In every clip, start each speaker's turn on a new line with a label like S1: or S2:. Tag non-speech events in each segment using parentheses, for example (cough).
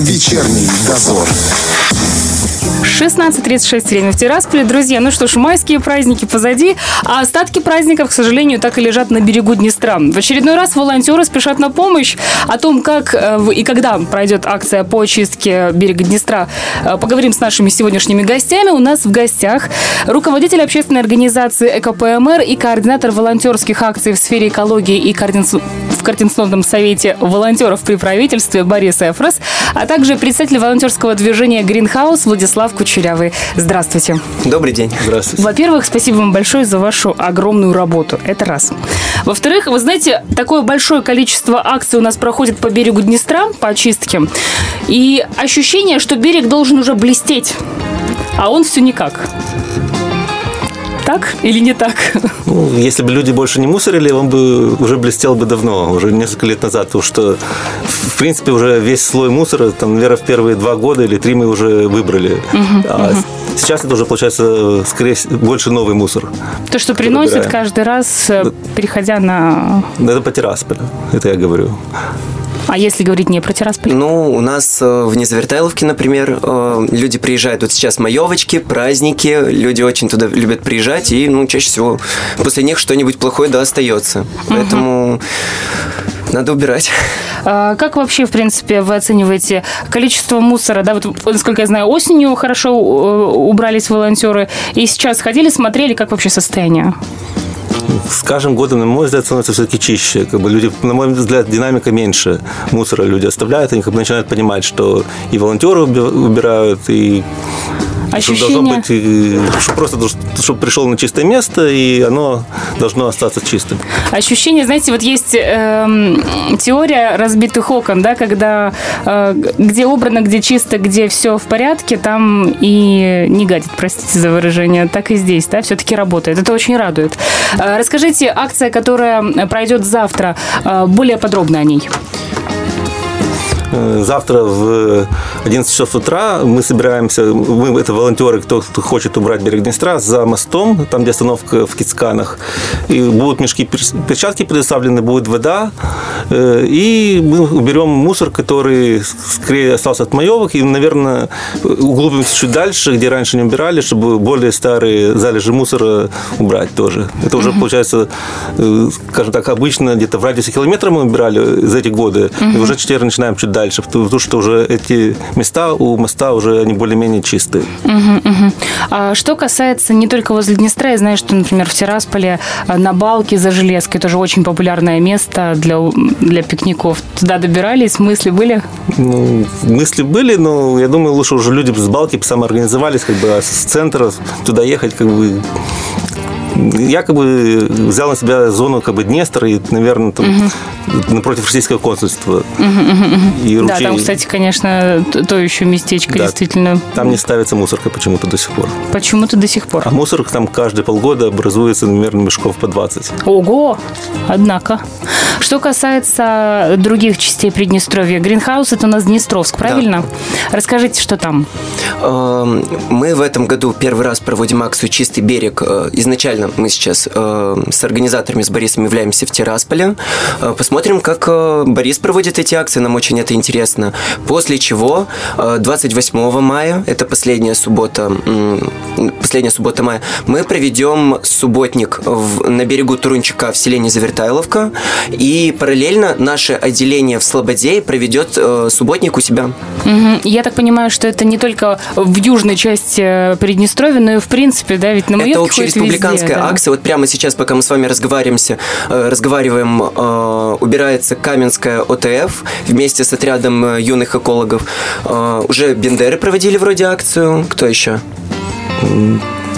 S1: Вечерний дозор.
S2: 16.36 время в Тирасполе. Друзья, ну что ж, майские праздники позади, а остатки праздников, к сожалению, так и лежат на берегу Днестра. В очередной раз волонтеры спешат на помощь. О том, как э, и когда пройдет акция по очистке берега Днестра, э, поговорим с нашими сегодняшними гостями. У нас в гостях руководитель общественной организации ЭКПМР и координатор волонтерских акций в сфере экологии и координаци... в Координационном совете волонтеров при правительстве Борис Эфрос, а также представитель волонтерского движения «Гринхаус» Владислав Кучеров. Кучерявый. Здравствуйте.
S3: Добрый день.
S2: Здравствуйте. Во-первых, спасибо вам большое за вашу огромную работу. Это раз. Во-вторых, вы знаете, такое большое количество акций у нас проходит по берегу Днестра, по очистке. И ощущение, что берег должен уже блестеть. А он все никак так или не так? (laughs)
S4: Ну, если бы люди больше не мусорили, он бы уже блестел бы давно, уже несколько лет назад, потому что, в принципе, уже весь слой мусора, там, наверное, в первые два года или три мы уже выбрали. Угу, а угу. сейчас это уже, получается, скорее больше новый мусор.
S2: То, что приносит выбираем. каждый раз, э, переходя на...
S4: Это по Тирасполю, это я говорю.
S2: А если говорить не про Тирасполь?
S3: Ну, у нас э, в Незавертайловке, например, э, люди приезжают, вот сейчас маевочки, праздники, люди очень туда любят приезжать, и, ну, чаще всего после них что-нибудь плохое, да, остается. Поэтому надо убирать.
S2: А как вообще, в принципе, вы оцениваете количество мусора? Да, вот, насколько я знаю, осенью хорошо э, убрались волонтеры, и сейчас ходили, смотрели, как вообще состояние?
S4: С каждым годом, на мой взгляд, становится все-таки чище. Как бы люди, на мой взгляд, динамика меньше мусора люди оставляют, они как бы начинают понимать, что и волонтеры убирают, и
S2: Ощущение...
S4: Что должно быть, что просто чтобы пришел на чистое место, и оно должно остаться чистым.
S2: Ощущение, знаете, вот есть э, теория разбитых окон, да, когда э, где убрано, где чисто, где все в порядке, там и не гадит, простите за выражение, так и здесь, да, все-таки работает. Это очень радует. Э, расскажите, акция, которая пройдет завтра, э, более подробно о ней.
S4: Э, завтра в 11 часов утра мы собираемся, мы это волонтеры, кто, кто хочет убрать берег Днестра, за мостом, там, где остановка в Кицканах. И будут мешки, перчатки предоставлены, будет вода. Э, и мы уберем мусор, который скорее остался от маевок. И, наверное, углубимся чуть дальше, где раньше не убирали, чтобы более старые залежи мусора убрать тоже. Это уже, получается, э, скажем так, обычно где-то в радиусе километра мы убирали за эти годы. И уже теперь начинаем чуть дальше, потому что уже эти места у моста уже они более-менее чистые.
S2: Угу, угу. А что касается не только возле Днестра, я знаю, что, например, в Тирасполе э, на Балке за Железкой тоже очень популярное место для, для пикников. Туда добирались, мысли были?
S4: Ну, мысли были, но я думаю, лучше уже люди с Балки самоорганизовались, как бы, а с центра туда ехать, как бы, я как бы взял на себя зону как бы Днестра и, наверное, там, угу. напротив российского консульства. Угу,
S2: угу. И ручей... Да, там, кстати, конечно, то еще местечко да, действительно.
S4: Там не ставится мусорка почему-то до сих пор.
S2: Почему-то до сих пор.
S4: А мусорка там каждые полгода образуется, наверное, мешков по 20.
S2: Ого! Однако. Что касается других частей Приднестровья, Гринхаус это у нас Днестровск, правильно? Да. Расскажите, что там?
S3: Эм, мы в этом году первый раз проводим акцию «Чистый берег». Э, изначально мы сейчас э, с организаторами, с Борисом являемся в Тирасполе. Э, посмотрим, как э, Борис проводит эти акции, нам очень это интересно. После чего 28 мая, это последняя суббота, последняя суббота мая, мы проведем субботник в, на берегу Турунчика в селении Завертайловка. И параллельно наше отделение в Слободе проведет субботник у себя.
S2: Угу. Я так понимаю, что это не только в южной части Приднестровья, но и в принципе, да, ведь на
S3: Это общереспубликанская да. акция. Вот прямо сейчас, пока мы с вами разговариваемся, э, разговариваем, э, убирается Каменская ОТФ вместе с отрядом э, юных экологов. Уже Бендеры проводили вроде акцию. Кто еще?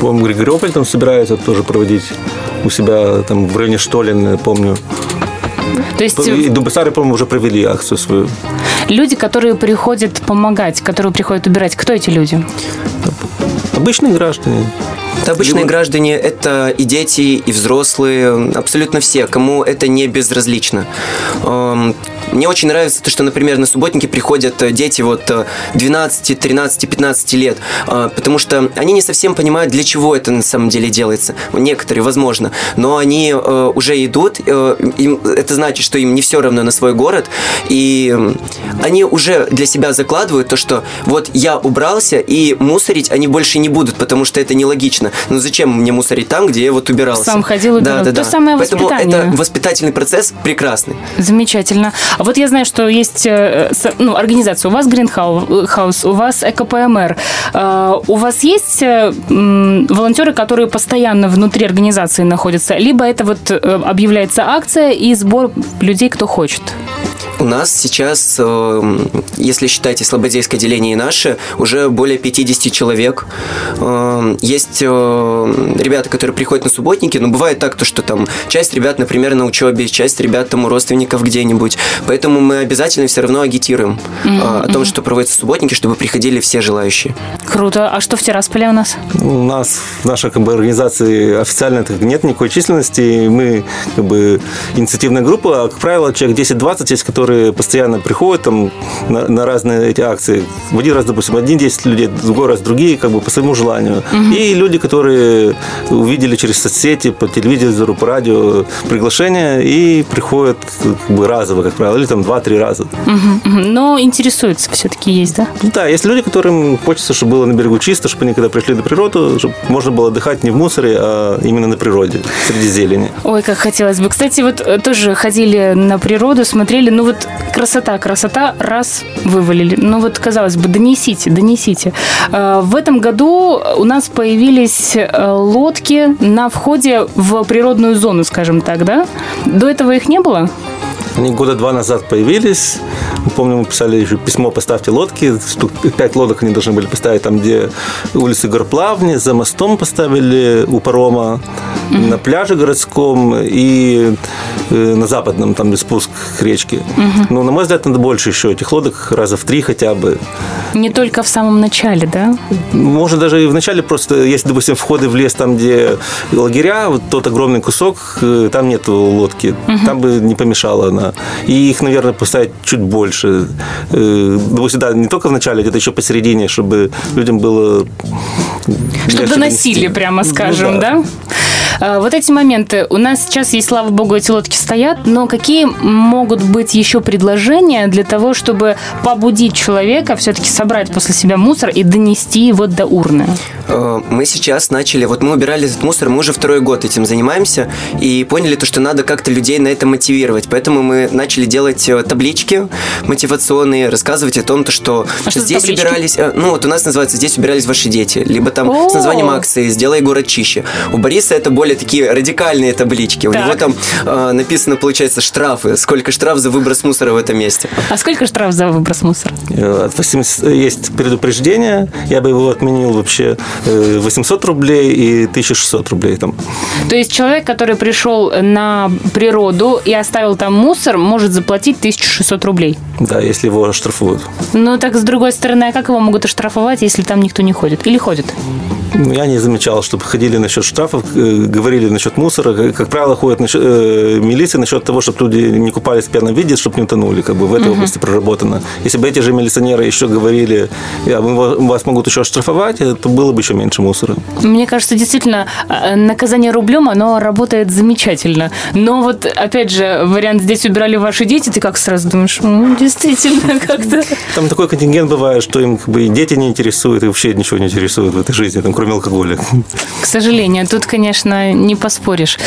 S4: По-моему, Григориополь там собирается тоже проводить у себя там в районе Штолин, помню. То есть... И Дубасары, по-моему, уже провели акцию свою.
S2: Люди, которые приходят помогать, которые приходят убирать, кто эти люди?
S4: Обычные граждане.
S3: Это обычные граждане, это и дети, и взрослые, абсолютно все, кому это не безразлично. Мне очень нравится то, что, например, на субботники приходят э, дети вот 12, 13, 15 лет, э, потому что они не совсем понимают, для чего это на самом деле делается. Некоторые, возможно, но они э, уже идут, им, это значит, что им не все равно на свой город, и они уже для себя закладывают то, что вот я убрался, и мусорить они больше не будут, потому что это нелогично. Ну зачем мне мусорить там, где я вот убирался?
S2: Сам ходил и
S3: да, да,
S2: То
S3: да.
S2: самое
S3: Поэтому
S2: воспитание.
S3: это воспитательный процесс прекрасный.
S2: Замечательно. Вот я знаю, что есть э, ну, организация. У вас Гринхаус, у вас ЭКПМР. Э, У вас есть э, волонтеры, которые постоянно внутри организации находятся? Либо это вот э, объявляется акция и сбор людей, кто хочет?
S3: У нас сейчас, э, если считать и слободейское отделение и наше, уже более 50 человек. Э, Есть э, ребята, которые приходят на субботники, но бывает так, то, что там часть ребят, например, на учебе, часть ребят там у родственников где-нибудь. Поэтому мы обязательно все равно агитируем э, о том, что проводятся субботники, чтобы приходили все желающие.
S2: Круто. А что в Тирасполе у нас?
S4: У нас в нашей как бы, организации официально нет никакой численности. Мы как бы инициативная группа, а, как правило, человек 10-20 есть, которые постоянно приходят там, на, на разные эти акции. В один раз, допустим, один 10 людей, в другой раз другие, как бы по своему желанию. И люди, которые увидели через соцсети, по телевизору, по радио приглашение и приходят как бы разово, как правило, или там 2-3 раза.
S2: Мгм, мгм. Но интересуются все-таки есть, да?
S4: Ну Да, есть люди, которым хочется, чтобы было на берегу чисто, чтобы они, когда пришли на природу, чтобы можно было отдыхать не в мусоре, а именно на природе, среди зелени.
S2: Ой, как хотелось бы. Кстати, вот э, тоже ходили на природу, смотрели, ну вот красота, красота, раз вывалили. Ну вот, казалось бы, донесите, донесите. Э, В этом году у нас появились э, лодки на входе в природную зону, скажем так, да? До этого их не было?
S4: Они года два назад появились. Помню, мы писали еще письмо «Поставьте лодки». Пять лодок они должны были поставить там, где улицы Горплавни. За мостом поставили у парома. На пляже городском и э, на западном, там, где спуск к речке. Но, на мой взгляд, надо больше еще этих лодок, раза в три хотя бы.
S2: Не только в самом начале, да?
S4: Можно даже и вначале просто, если, допустим, входы в лес, там, где лагеря, вот тот огромный кусок, э, там нету лодки, там бы не помешала она. И их, наверное, поставить чуть больше. Э, Допустим, да, не только в начале, где-то еще посередине, чтобы людям было...
S2: Чтобы доносили,
S4: донести.
S2: прямо
S4: Ну
S2: скажем, да? А, Вот эти моменты. У нас сейчас есть, слава богу, эти лодки стоят, но какие могут быть еще предложения для того, чтобы побудить человека все-таки собрать после себя мусор и донести его до урны?
S3: Э, Мы сейчас начали, вот мы убирали этот мусор, мы уже второй год этим занимаемся и поняли то, что надо как-то людей на это мотивировать. Поэтому мы начали делать э, таблички мотивационные, рассказывать о том, то, что
S2: А что
S3: здесь
S2: таблички?
S3: убирались, э, ну вот у нас называется «Здесь убирались ваши дети», либо там
S2: О!
S3: с названием акции «Сделай город чище». У Бориса это более такие радикальные таблички. У
S2: Так.
S3: него там э, написано, получается, штрафы, сколько штраф за выброс мусора в этом месте.
S2: А сколько штраф за выброс мусора?
S4: Э, От 80 есть предупреждение, я бы его отменил вообще э, 800 рублей и 1600 рублей там.
S2: То есть человек, который пришел на природу и оставил там мусор, может заплатить 1600 рублей.
S4: Да, если его оштрафуют.
S2: Ну так, с другой стороны, а как его могут оштрафовать, если там никто не ходит? Или ходит?
S4: Ну, Я не замечал, чтобы ходили насчет штрафов, э, говорили насчет мусора. Как правило, ходят насчет, э, милиции насчет того, чтобы люди не купались в пьяном виде, чтобы не утонули. Как бы в этой области проработано. Если бы эти же милиционеры еще говорили, а вы, вас могут еще оштрафовать, то было бы еще меньше мусора.
S2: Мне кажется, действительно, э, наказание рублем, оно работает замечательно. Но вот, опять же, вариант «здесь убирали ваши дети», ты как сразу думаешь, ну, действительно, (laughs) как-то...
S4: Там такой контингент бывает, что им как бы и дети не интересуют, и вообще ничего не интересует в этой жизни, там, кроме алкоголя.
S2: К сожалению, тут, конечно, не поспоришь.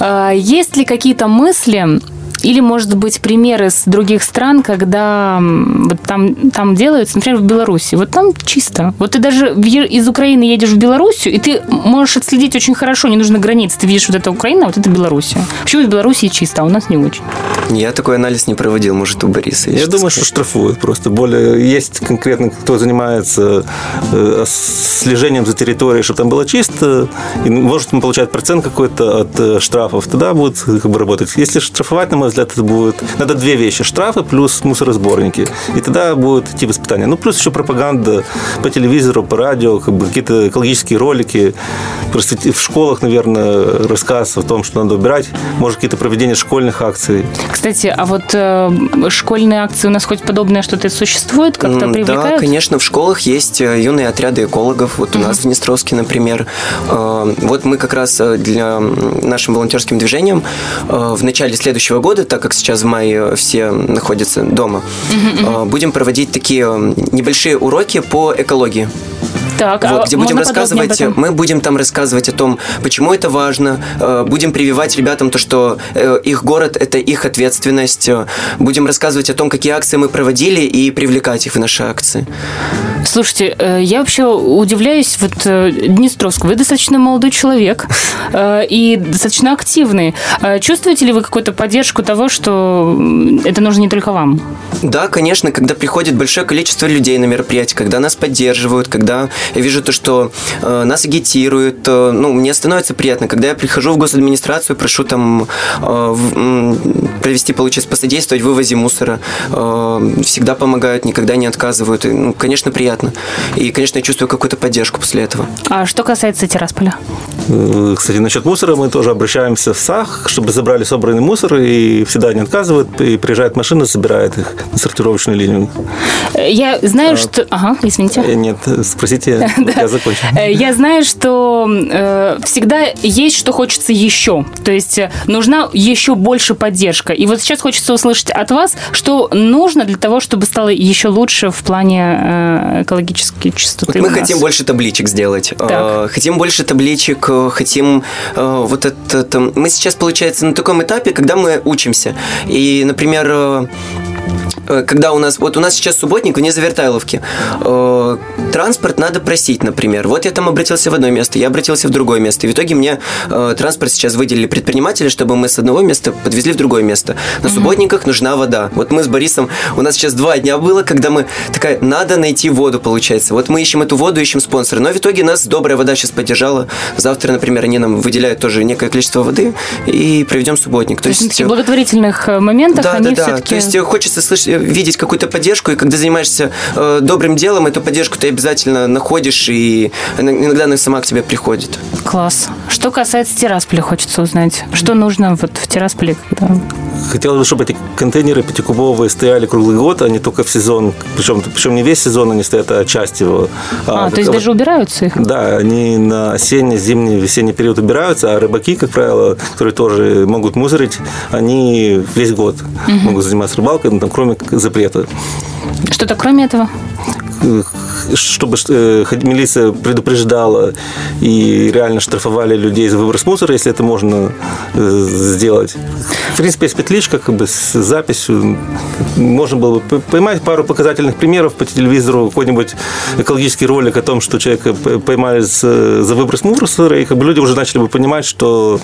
S2: А, Есть ли какие-то мысли или, может быть, примеры с других стран, когда вот там, там делаются, например, в Беларуси. Вот там чисто. Вот ты даже из Украины едешь в Белоруссию, и ты можешь отследить очень хорошо, не нужно границ. Ты видишь, вот это Украина, а вот это Белоруссия. Почему в Белоруссии чисто, а у нас не очень?
S3: Я такой анализ не проводил, может, у Бориса. есть
S4: Я
S3: что
S4: думаю, что
S3: сказать.
S4: штрафуют просто. Более есть конкретно, кто занимается э, слежением за территорией, чтобы там было чисто, и может он получает процент какой-то от э, штрафов, тогда будет как бы работать. Если штрафовать, на мой взгляд, это будет... Надо две вещи. Штрафы плюс мусоросборники. И тогда будет идти воспитание. Ну, плюс еще пропаганда по телевизору, по радио, как бы какие-то экологические ролики. Просто в школах, наверное, рассказ о том, что надо убирать. Может, какие-то проведения школьных акций.
S2: Кстати, а вот э, школьные акции у нас хоть подобное что-то существует? Как-то привлекают?
S3: Да, конечно, в школах есть э, юные отряды экологов. Вот у нас в Днестровске, например. Э, Вот мы как раз э, для нашим волонтерским движением э, в начале следующего года, так как сейчас в мае все находятся дома, э, будем проводить такие небольшие уроки по экологии.
S2: Так, а
S3: Вот, где будем рассказывать, мы будем там рассказывать о том, почему это важно, э, будем прививать ребятам то, что э, их город – это их ответственность, э, будем рассказывать о том, какие акции мы проводили и привлекать их в наши акции.
S2: Слушайте, я вообще удивляюсь, вот Днестровск, вы достаточно молодой человек (laughs) и достаточно активный. Э, Чувствуете ли вы какую-то поддержку того, что это нужно не только вам?
S3: Да, конечно, когда приходит большое количество людей на мероприятие, когда нас поддерживают, когда я вижу то, что э, нас агитируют, э, ну, мне становится приятно. Когда я прихожу в госадминистрацию, прошу там э, в- провести, получается, посодействовать в вывозе мусора, э, всегда помогают, никогда не отказывают. И, ну, конечно, приятно. И, конечно, я чувствую какую-то поддержку после этого.
S2: А что касается Тирасполя?
S4: Э, Кстати, насчет мусора мы тоже обращаемся в САХ, чтобы забрали собранный мусор, и всегда не отказывают, и приезжает машина, забирает их на сортировочную линию.
S2: Э, Я знаю, что... Ага, извините.
S4: Э, Нет, спросите, (laughs) я закончу.
S2: Э, Я знаю, что э, всегда есть, что хочется еще. То есть э, нужна еще больше поддержка. И вот сейчас хочется услышать от вас, что нужно для того, чтобы стало еще лучше в плане э, экологической чистоты.
S3: Вот мы хотим больше табличек сделать.
S2: Так.
S3: Э, Хотим больше табличек, хотим э, вот это... там- Мы сейчас, получается, на таком этапе, когда мы учимся. И, например, когда у нас, вот у нас сейчас субботник вне Завертайловки, Э, транспорт надо просить, например. Вот я там обратился в одно место, я обратился в другое место. И в итоге мне э, транспорт сейчас выделили предприниматели, чтобы мы с одного места подвезли в другое место. На субботниках нужна вода. Вот мы с Борисом, у нас сейчас два дня было, когда мы такая, надо найти воду, получается. Вот мы ищем эту воду, ищем спонсора. Но в итоге нас добрая вода сейчас поддержала. Завтра, например, они нам выделяют тоже некое количество воды и проведем субботник.
S2: То есть на таких благотворительных э, моментах
S3: да,
S2: они
S3: да, да.
S2: все-таки...
S3: То есть э, хочется слышать, э, видеть какую-то поддержку, и когда занимаешься э, добрым делом, эту поддержку ты обязательно находишь, и иногда она сама к тебе приходит.
S2: Класс. Что касается Тирасполя, хочется узнать. Что нужно вот в Тирасполе, когда...
S4: Хотелось бы, чтобы эти контейнеры пятикубовые стояли круглый год, а не только в сезон. Причем, причем не весь сезон они стоят, а часть его.
S2: А, то есть
S4: как-
S2: даже убираются их?
S4: Да, они на осенний, зимний, весенний период убираются, а рыбаки, как правило, которые тоже могут мусорить, они весь год могут заниматься рыбалкой, ну, там, кроме запрета.
S2: Что-то кроме этого?
S4: Чтобы э, милиция предупреждала и реально штрафовали людей за выброс мусора, если это можно э, сделать. В принципе, есть петличка как бы с записью. Можно было бы поймать пару показательных примеров по телевизору, какой-нибудь экологический ролик о том, что человека поймали с- за выброс мусора, и как бы люди уже начали бы понимать, что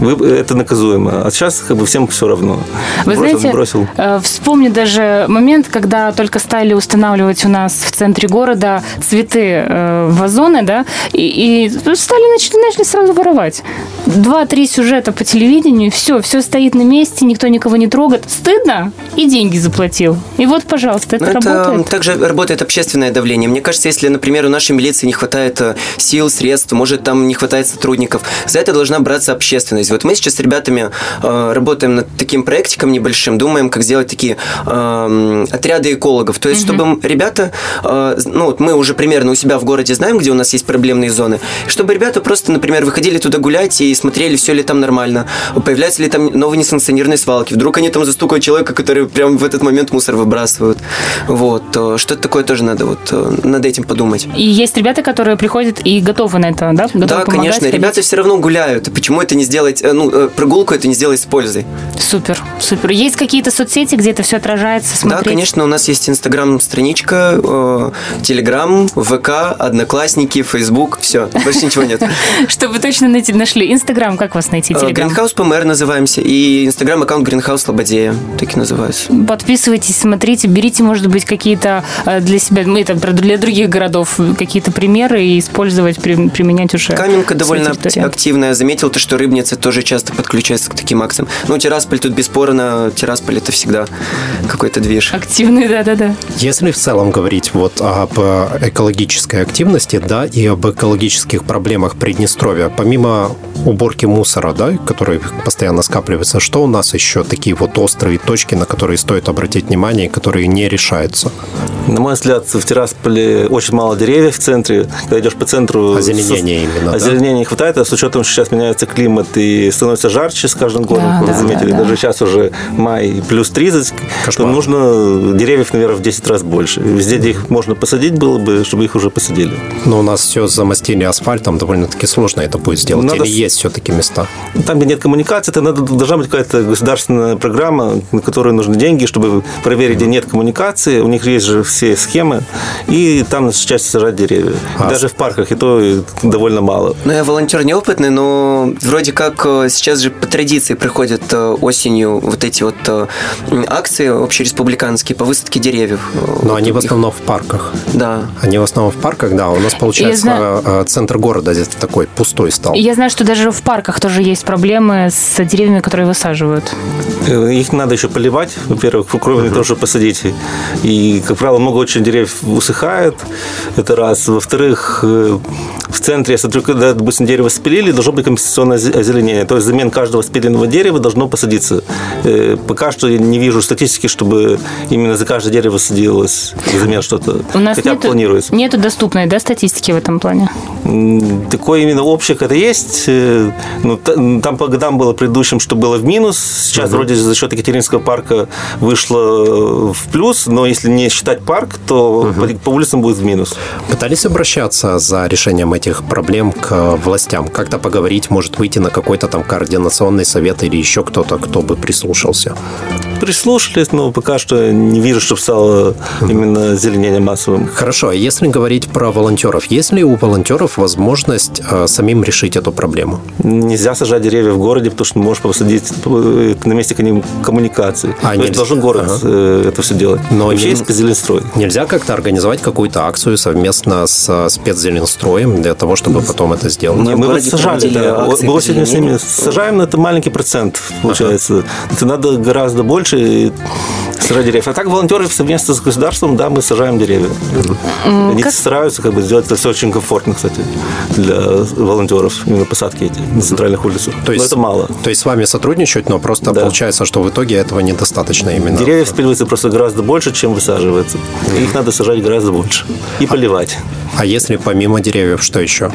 S4: это наказуемо. А сейчас как бы всем все равно.
S2: Вы
S4: бросил,
S2: знаете,
S4: бросил.
S2: э, вспомню даже момент, когда только стали устанавливать у нас в центре города цветы э, вазоны, да, и, и стали начали, начали сразу воровать. Два-три сюжета по телевидению, все, все стоит на месте, никто никого не трогает. Стыдно? И деньги заплатил. И вот, пожалуйста, это,
S3: это
S2: работает.
S3: также работает общественное давление. Мне кажется, если, например, у нашей милиции не хватает э, сил, средств, может, там не хватает сотрудников, за это должна браться общественность. Вот мы сейчас с ребятами э, работаем над таким проектиком небольшим, думаем, как сделать такие э, отряды экологов. То есть, чтобы ребята, э, ну, вот мы уже примерно у себя в городе знаем, где у нас есть проблемные зоны, чтобы ребята просто, например, выходили туда гулять и смотрели, все ли там нормально, появляются ли там новые несанкционированные свалки, вдруг они там застукают человека, который прям в этот момент мусор выбрасывают. Вот. Что-то такое тоже надо вот э, над этим подумать.
S2: И есть ребята, которые приходят и готовы на это, да? Готовы
S3: да,
S2: помогать,
S3: конечно,
S2: ходить?
S3: ребята все равно гуляют. Почему это не сделать, э, ну, э, прогулку это не сделать с пользой?
S2: Супер, супер. Есть какие-то соцсети, где это все отражается, смотреть?
S3: Да, конечно, у нас есть инстаграм-страничка, э, телеграм, ВК, одноклассники, фейсбук, все, больше ничего нет. (laughs)
S2: Чтобы точно найти, нашли. Инстаграм, как вас найти? Телеграм?
S3: Гринхаус ПМР называемся, и инстаграм-аккаунт Гринхаус Слободея, так и называется.
S2: Подписывайтесь, смотрите, берите, может быть, какие-то э, для себя, мы это про- для других городов какие-то примеры и использовать, при- применять уже.
S3: Каменка довольно активная. Заметил то, что Рыбница тоже часто подключается к таким акциям. Ну, Тирасполь тут бесспорно. Тирасполь это всегда какой-то движ.
S2: Активный, да-да-да.
S1: Если в целом говорить вот об экологической активности, да, и об экологических проблемах Приднестровья. Помимо уборки мусора, да, который постоянно скапливается, что у нас еще такие вот острые точки, на которые стоит обратить внимание, которые не решаются?
S4: На мой взгляд, в Тирасполе очень мало деревьев в центре. Когда идешь по центру...
S1: Озеленения именно,
S4: Озеленения да? не хватает, а с учетом, что сейчас меняется климат и становится жарче с каждым годом, да, вы да, заметили, да, да. даже сейчас уже май плюс 30, Кошмар. то нужно деревьев, наверное, в 10 раз больше. Везде, где их можно посадить было бы, чтобы их уже посадили.
S1: Но у нас все замостили асфальтом, довольно-таки сложно это будет сделать. Надо... Или есть все-таки места?
S4: Там, где нет коммуникации, это надо, должна быть какая-то государственная программа, на которую нужны деньги, чтобы проверить, где нет коммуникации. У них есть же все схемы, и там часто сажать деревья. А. Даже в парках, и то довольно мало.
S3: Ну, я волонтер неопытный, но вроде как э, сейчас же по традиции приходят э, осенью вот эти вот э, акции общереспубликанские по высадке деревьев.
S1: Но вот они в основном в парках.
S3: Да.
S1: Они в основном в парках, да. У нас, получается, знаю... центр города здесь такой пустой стал.
S2: Я знаю, что даже в парках тоже есть проблемы с деревьями, которые высаживают.
S4: Их надо еще поливать, во-первых, кроме uh-huh. того, что посадить. И, как правило, много очень деревьев усыхает. Это раз. Во-вторых, в центре, если только, когда, допустим, дерево спилили, должно быть компенсационное озеленение. То есть взамен каждого спиленного дерева должно посадиться. Э, пока что я не вижу статистики, чтобы именно за каждое дерево садилось взамен что-то.
S2: У нас Хотя нету, планируется. Нету доступной да, статистики в этом плане?
S4: Такое именно общее это есть. Э, ну, там по годам было предыдущим, что было в минус. Сейчас угу. вроде за счет Екатеринского парка вышло в плюс, но если не считать парк, то угу. по, улицам будет в минус.
S1: Пытались обращаться за решением этих проблем к властям? Как-то поговорить, может выйти на какой-то там координационный совет или еще кто-то, кто бы прислушался?
S4: Прислушались, но пока что не вижу, чтобы стало именно зеленение массовым.
S1: Хорошо, а если говорить про волонтеров, есть ли у волонтеров возможность э, самим решить эту проблему?
S4: Нельзя сажать деревья в городе, потому что можешь посадить э, на месте коммуникации. А, То есть должен город ага. Э, это все делать. Но Вообще не... есть спецзеленстрой.
S1: Нельзя как-то организовать какую-то акцию совместно с спецзеленстроем для того, чтобы потом это сделать?
S4: Не, мы вот сажали, да. Мы сегодня с ними сажаем, но это маленький процент получается. Ага. Это надо гораздо больше сажать деревьев. А так волонтеры совместно с государством, да, мы сажаем деревья. Они как... стараются как бы сделать это все очень комфортно, кстати, для волонтеров, именно посадки эти на центральных улицах. То есть, но это мало.
S1: То есть с вами сотрудничать, но просто да. получается, что в итоге этого недостаточно именно.
S4: Деревья спиливаются просто гораздо больше, чем высаживается. Их надо сажать гораздо больше. И поливать.
S1: А если помимо деревьев, что еще?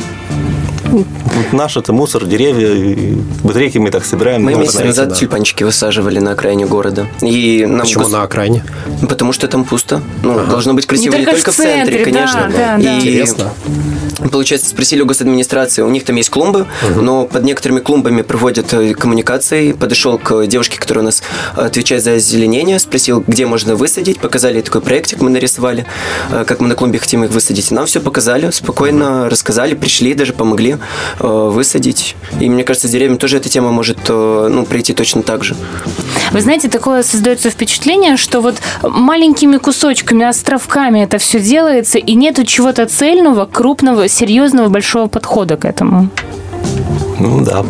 S4: Наш это мусор, деревья, батарейки мы так собираем.
S3: Мы месяц назад да. тюльпанчики высаживали на окраине города. И
S1: нам Почему гос... на окраине?
S3: Потому что там пусто. Ну, ага. должно быть красиво не, не только в центре, центре конечно.
S2: Да, да, и...
S1: Интересно.
S3: Получается, спросили у госадминистрации, у них там есть клумбы, угу. но под некоторыми клумбами проводят э, коммуникации. Подошел к девушке, которая у нас отвечает за озеленение, спросил, где можно высадить. Показали такой проектик, мы нарисовали, э, как мы на клумбе хотим их высадить. Нам все показали, спокойно рассказали, пришли, даже помогли э, высадить. И мне кажется, с деревьями тоже эта тема может ну, прийти точно так же.
S2: Вы знаете, такое создается впечатление, что вот маленькими кусочками, островками это все делается, и нету чего-то цельного, крупного, серьезного, большого подхода к этому.
S4: Ну да.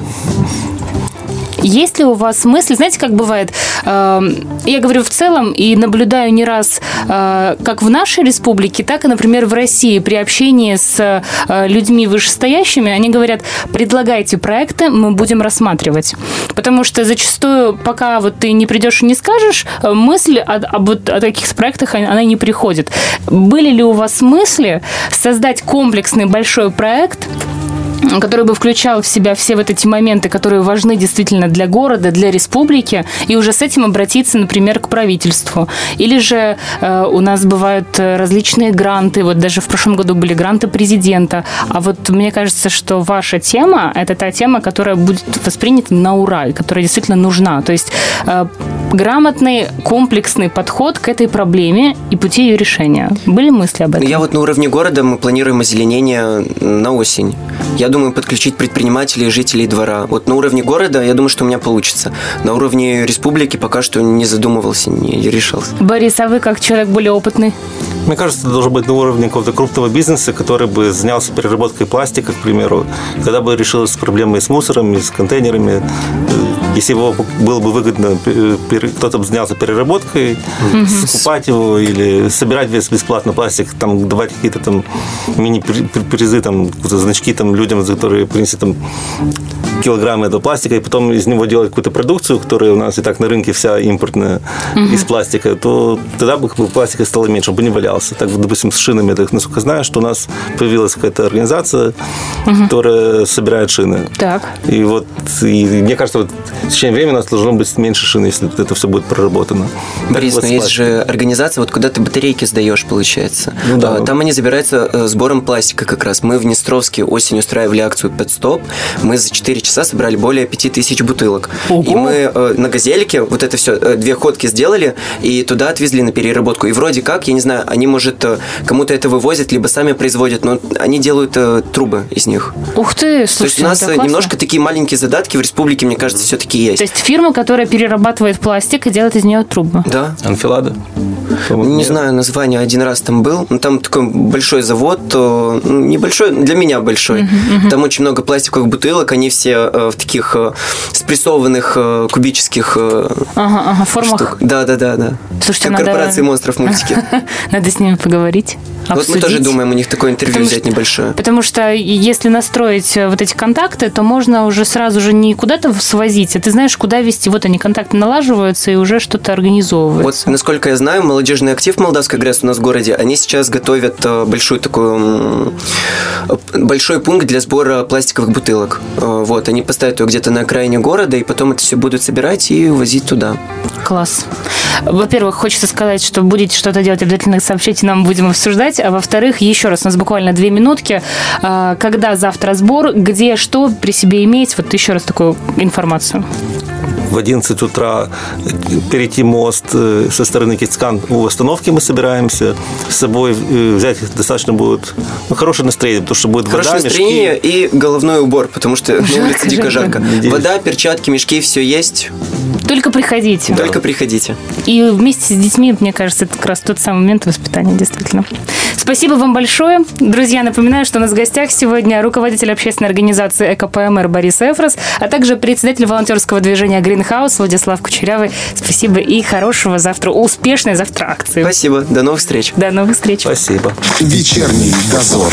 S2: Есть ли у вас мысли, знаете, как бывает, эм, я говорю в целом и наблюдаю не раз, э, как в нашей республике, так и, например, в России при общении с э, людьми вышестоящими, они говорят, предлагайте проекты, мы будем рассматривать. Потому что зачастую, пока вот ты не придешь и не скажешь, э, мысль о, об, о таких проектах, она не приходит. Были ли у вас мысли создать комплексный большой проект, который бы включал в себя все вот эти моменты, которые важны действительно для города, для республики, и уже с этим обратиться, например, к правительству. Или же э, у нас бывают э, различные гранты, вот даже в прошлом году были гранты президента, а вот мне кажется, что ваша тема – это та тема, которая будет воспринята на ура, и которая действительно нужна. То есть э, грамотный, комплексный подход к этой проблеме и пути ее решения. Были мысли об этом?
S3: Я вот на уровне города мы планируем озеленение на осень. Я думаю, подключить предпринимателей и жителей двора. Вот на уровне города, я думаю, что у меня получится. На уровне республики пока что не задумывался, не решался.
S2: Борис, а вы как человек более опытный?
S4: Мне кажется, это должно быть на уровне какого-то крупного бизнеса, который бы занялся переработкой пластика, к примеру, когда бы решилась проблемы с мусором, и с контейнерами. Э, если его было бы выгодно, кто-то бы занялся переработкой, угу. скупать его или собирать весь бесплатно пластик, там давать какие-то там мини-призы, там, значки там людям, за которые принесли там килограммы этого пластика, и потом из него делать какую-то продукцию, которая у нас и так на рынке вся импортная угу. из пластика, то тогда бы пластика стало меньше, он бы не валялся. Так, допустим, с шинами, так, насколько знаю, что у нас появилась какая-то организация, угу. которая собирает шины.
S2: Так.
S4: И вот, и мне кажется, вот в течение времени у нас должно быть меньше шин, если это все будет проработано.
S3: Борис, но есть же организация, вот куда ты батарейки сдаешь, получается. Ну, да. А, там они забираются э, сбором пластика как раз. Мы в Днестровске осенью устраивали акцию «Пэт-стоп». Мы за 4 часа собрали более 5000 бутылок. Ого. И мы э, на газельке вот это все, э, две ходки сделали, и туда отвезли на переработку. И вроде как, я не знаю, они, может, кому-то это вывозят, либо сами производят, но они делают трубы из них.
S2: Ух ты, слушайте,
S3: То есть у нас немножко такие маленькие задатки в республике, мне кажется, все-таки есть.
S2: То есть фирма, которая перерабатывает пластик и делает из нее трубы.
S3: Да.
S4: Анфилада?
S3: Не нет. знаю название, один раз там был. Но там такой большой завод, ну, небольшой, для меня большой. Uh-huh, uh-huh. Там очень много пластиковых бутылок, они все э, в таких э, спрессованных э, кубических
S2: ага, ага, формах. Штук.
S3: Да, да, да, да.
S2: Слушайте,
S3: как
S2: надо...
S3: корпорации монстров мультики. (laughs)
S2: Надо с ними поговорить.
S3: Вот мы тоже думаем у них такое интервью потому взять
S2: что,
S3: небольшое.
S2: Потому что если настроить вот эти контакты, то можно уже сразу же не куда-то свозить, а ты знаешь, куда вести. Вот они, контакты налаживаются и уже что-то организовывается.
S3: Вот, насколько я знаю, молодежный актив Молдавской ГРЭС у нас в городе, они сейчас готовят э, большую такую большой пункт для сбора пластиковых бутылок. Э, вот, они поставят его где-то на окраине города, и потом это все будут собирать и возить туда.
S2: Класс. Во-первых, хочется сказать, что будете что-то делать, обязательно сообщите нам, будем обсуждать. А во-вторых, еще раз, у нас буквально две минутки. А, когда завтра сбор, где что при себе иметь? Вот еще раз такую информацию
S4: в 11 утра перейти мост э, со стороны Кицкан у остановки мы собираемся. С собой э, взять достаточно будет ну, хорошее настроение, потому что будет
S3: Хорошее
S4: вода,
S3: настроение
S4: мешки.
S3: и головной убор, потому что на улице дико жарко. Вода, перчатки, мешки, все есть.
S2: Только приходите.
S3: Только приходите.
S2: И вместе с детьми, мне кажется, это как раз тот самый момент воспитания, действительно. Спасибо вам большое. Друзья, напоминаю, что у нас в гостях сегодня руководитель общественной организации ЭКПМР Борис Эфрос, а также председатель волонтерского движения Greenhouse Владислав Кучерявый. Спасибо и хорошего завтра, успешной завтра акции.
S3: Спасибо. До новых встреч.
S2: До новых встреч.
S4: Спасибо.
S5: Вечерний дозор.